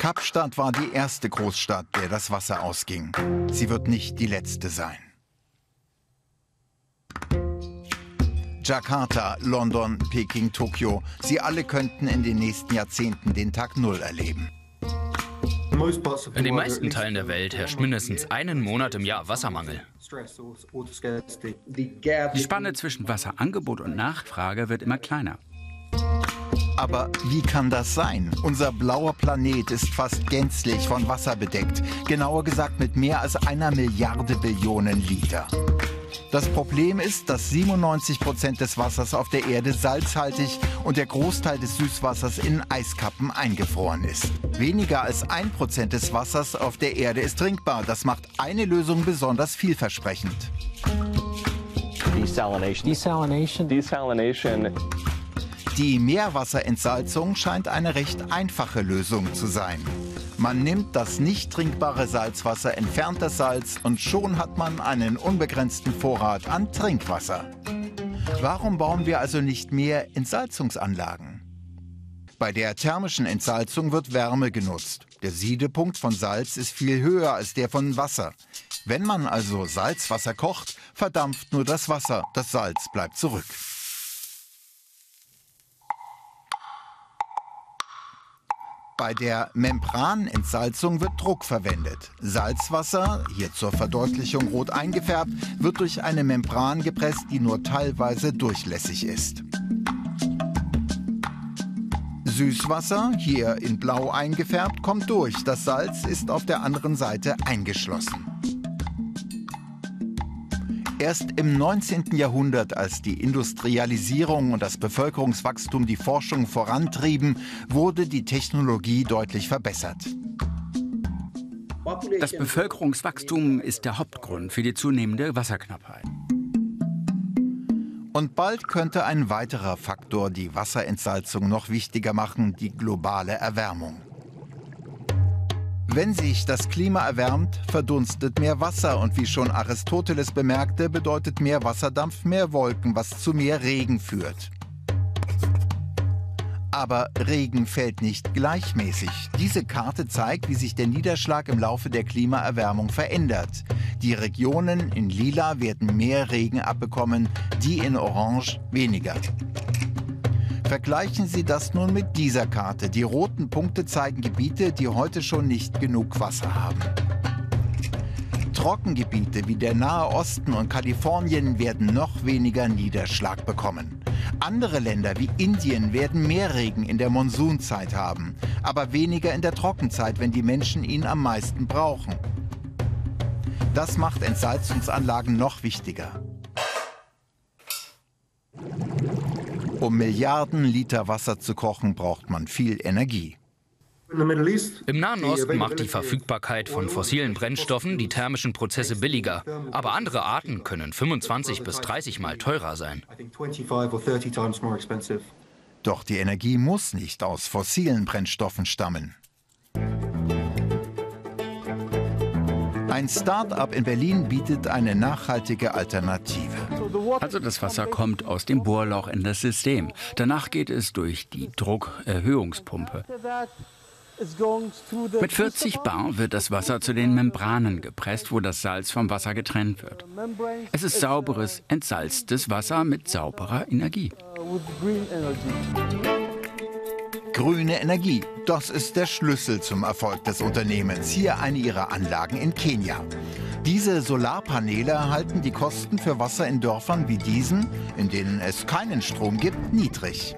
Kapstadt war die erste Großstadt, der das Wasser ausging. Sie wird nicht die letzte sein. Jakarta, London, Peking, Tokio. Sie alle könnten in den nächsten Jahrzehnten den Tag Null erleben. In den meisten Teilen der Welt herrscht mindestens einen Monat im Jahr Wassermangel. Die Spanne zwischen Wasserangebot und Nachfrage wird immer kleiner. Aber wie kann das sein? Unser blauer Planet ist fast gänzlich von Wasser bedeckt. Genauer gesagt mit mehr als einer Milliarde Billionen Liter. Das Problem ist, dass 97 Prozent des Wassers auf der Erde salzhaltig und der Großteil des Süßwassers in Eiskappen eingefroren ist. Weniger als ein Prozent des Wassers auf der Erde ist trinkbar. Das macht eine Lösung besonders vielversprechend. Desalination. Desalination. Desalination. Die Meerwasserentsalzung scheint eine recht einfache Lösung zu sein. Man nimmt das nicht trinkbare Salzwasser, entfernt das Salz und schon hat man einen unbegrenzten Vorrat an Trinkwasser. Warum bauen wir also nicht mehr Entsalzungsanlagen? Bei der thermischen Entsalzung wird Wärme genutzt. Der Siedepunkt von Salz ist viel höher als der von Wasser. Wenn man also Salzwasser kocht, verdampft nur das Wasser, das Salz bleibt zurück. Bei der Membranentsalzung wird Druck verwendet. Salzwasser, hier zur Verdeutlichung rot eingefärbt, wird durch eine Membran gepresst, die nur teilweise durchlässig ist. Süßwasser, hier in blau eingefärbt, kommt durch. Das Salz ist auf der anderen Seite eingeschlossen. Erst im 19. Jahrhundert, als die Industrialisierung und das Bevölkerungswachstum die Forschung vorantrieben, wurde die Technologie deutlich verbessert. Das Bevölkerungswachstum ist der Hauptgrund für die zunehmende Wasserknappheit. Und bald könnte ein weiterer Faktor die Wasserentsalzung noch wichtiger machen, die globale Erwärmung. Wenn sich das Klima erwärmt, verdunstet mehr Wasser und wie schon Aristoteles bemerkte, bedeutet mehr Wasserdampf mehr Wolken, was zu mehr Regen führt. Aber Regen fällt nicht gleichmäßig. Diese Karte zeigt, wie sich der Niederschlag im Laufe der Klimaerwärmung verändert. Die Regionen in Lila werden mehr Regen abbekommen, die in Orange weniger. Vergleichen Sie das nun mit dieser Karte. Die roten Punkte zeigen Gebiete, die heute schon nicht genug Wasser haben. Trockengebiete wie der Nahe Osten und Kalifornien werden noch weniger Niederschlag bekommen. Andere Länder wie Indien werden mehr Regen in der Monsunzeit haben, aber weniger in der Trockenzeit, wenn die Menschen ihn am meisten brauchen. Das macht Entsalzungsanlagen noch wichtiger. Um Milliarden Liter Wasser zu kochen, braucht man viel Energie. Im Nahen Osten macht die Verfügbarkeit von fossilen Brennstoffen die thermischen Prozesse billiger. Aber andere Arten können 25 bis 30 Mal teurer sein. Doch die Energie muss nicht aus fossilen Brennstoffen stammen. Ein Start-up in Berlin bietet eine nachhaltige Alternative. Also das Wasser kommt aus dem Bohrloch in das System. Danach geht es durch die Druckerhöhungspumpe. Mit 40 Bar wird das Wasser zu den Membranen gepresst, wo das Salz vom Wasser getrennt wird. Es ist sauberes, entsalztes Wasser mit sauberer Energie. Grüne Energie, das ist der Schlüssel zum Erfolg des Unternehmens. Hier eine ihrer Anlagen in Kenia. Diese Solarpaneele halten die Kosten für Wasser in Dörfern wie diesen, in denen es keinen Strom gibt, niedrig.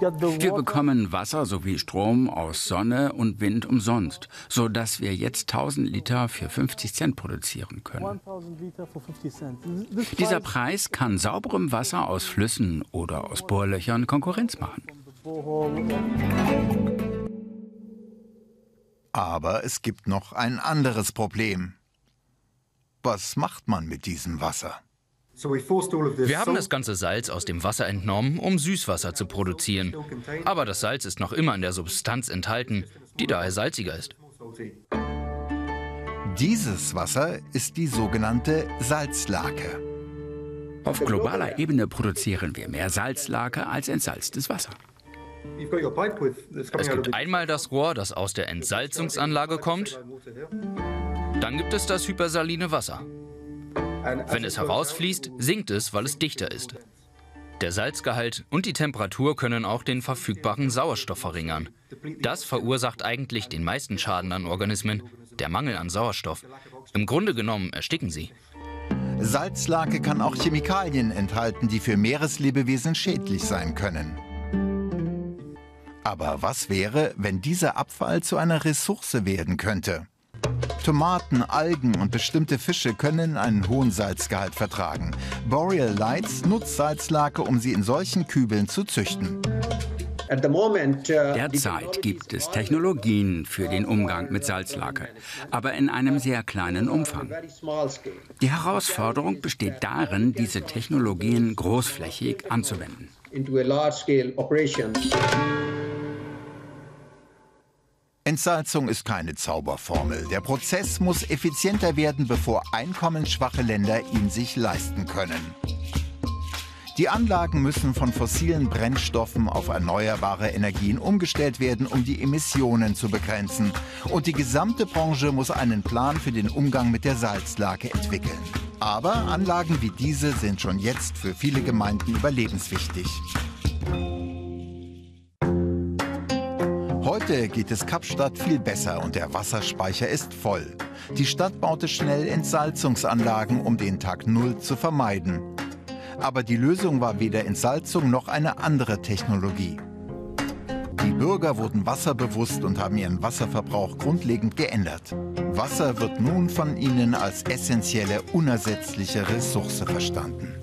Wir bekommen Wasser sowie Strom aus Sonne und Wind umsonst, sodass wir jetzt 1000 Liter für 50 Cent produzieren können. Dieser Preis kann sauberem Wasser aus Flüssen oder aus Bohrlöchern Konkurrenz machen. Aber es gibt noch ein anderes Problem. Was macht man mit diesem Wasser? Wir haben das ganze Salz aus dem Wasser entnommen, um Süßwasser zu produzieren. Aber das Salz ist noch immer in der Substanz enthalten, die daher salziger ist. Dieses Wasser ist die sogenannte Salzlake. Auf globaler Ebene produzieren wir mehr Salzlake als entsalztes Wasser. Es gibt einmal das Rohr, das aus der Entsalzungsanlage kommt. Dann gibt es das hypersaline Wasser. Wenn es herausfließt, sinkt es, weil es dichter ist. Der Salzgehalt und die Temperatur können auch den verfügbaren Sauerstoff verringern. Das verursacht eigentlich den meisten Schaden an Organismen, der Mangel an Sauerstoff. Im Grunde genommen ersticken sie. Salzlake kann auch Chemikalien enthalten, die für Meereslebewesen schädlich sein können. Aber was wäre, wenn dieser Abfall zu einer Ressource werden könnte? Tomaten, Algen und bestimmte Fische können einen hohen Salzgehalt vertragen. Boreal Lights nutzt Salzlake, um sie in solchen Kübeln zu züchten. Uh, Derzeit gibt es Technologien für den Umgang mit Salzlake, aber in einem sehr kleinen Umfang. Die Herausforderung besteht darin, diese Technologien großflächig anzuwenden. Entsalzung ist keine Zauberformel. Der Prozess muss effizienter werden, bevor einkommensschwache Länder ihn sich leisten können. Die Anlagen müssen von fossilen Brennstoffen auf erneuerbare Energien umgestellt werden, um die Emissionen zu begrenzen. Und die gesamte Branche muss einen Plan für den Umgang mit der Salzlake entwickeln. Aber Anlagen wie diese sind schon jetzt für viele Gemeinden überlebenswichtig. Heute geht es Kapstadt viel besser und der Wasserspeicher ist voll. Die Stadt baute schnell Entsalzungsanlagen, um den Tag Null zu vermeiden. Aber die Lösung war weder Entsalzung noch eine andere Technologie. Die Bürger wurden wasserbewusst und haben ihren Wasserverbrauch grundlegend geändert. Wasser wird nun von ihnen als essentielle, unersetzliche Ressource verstanden.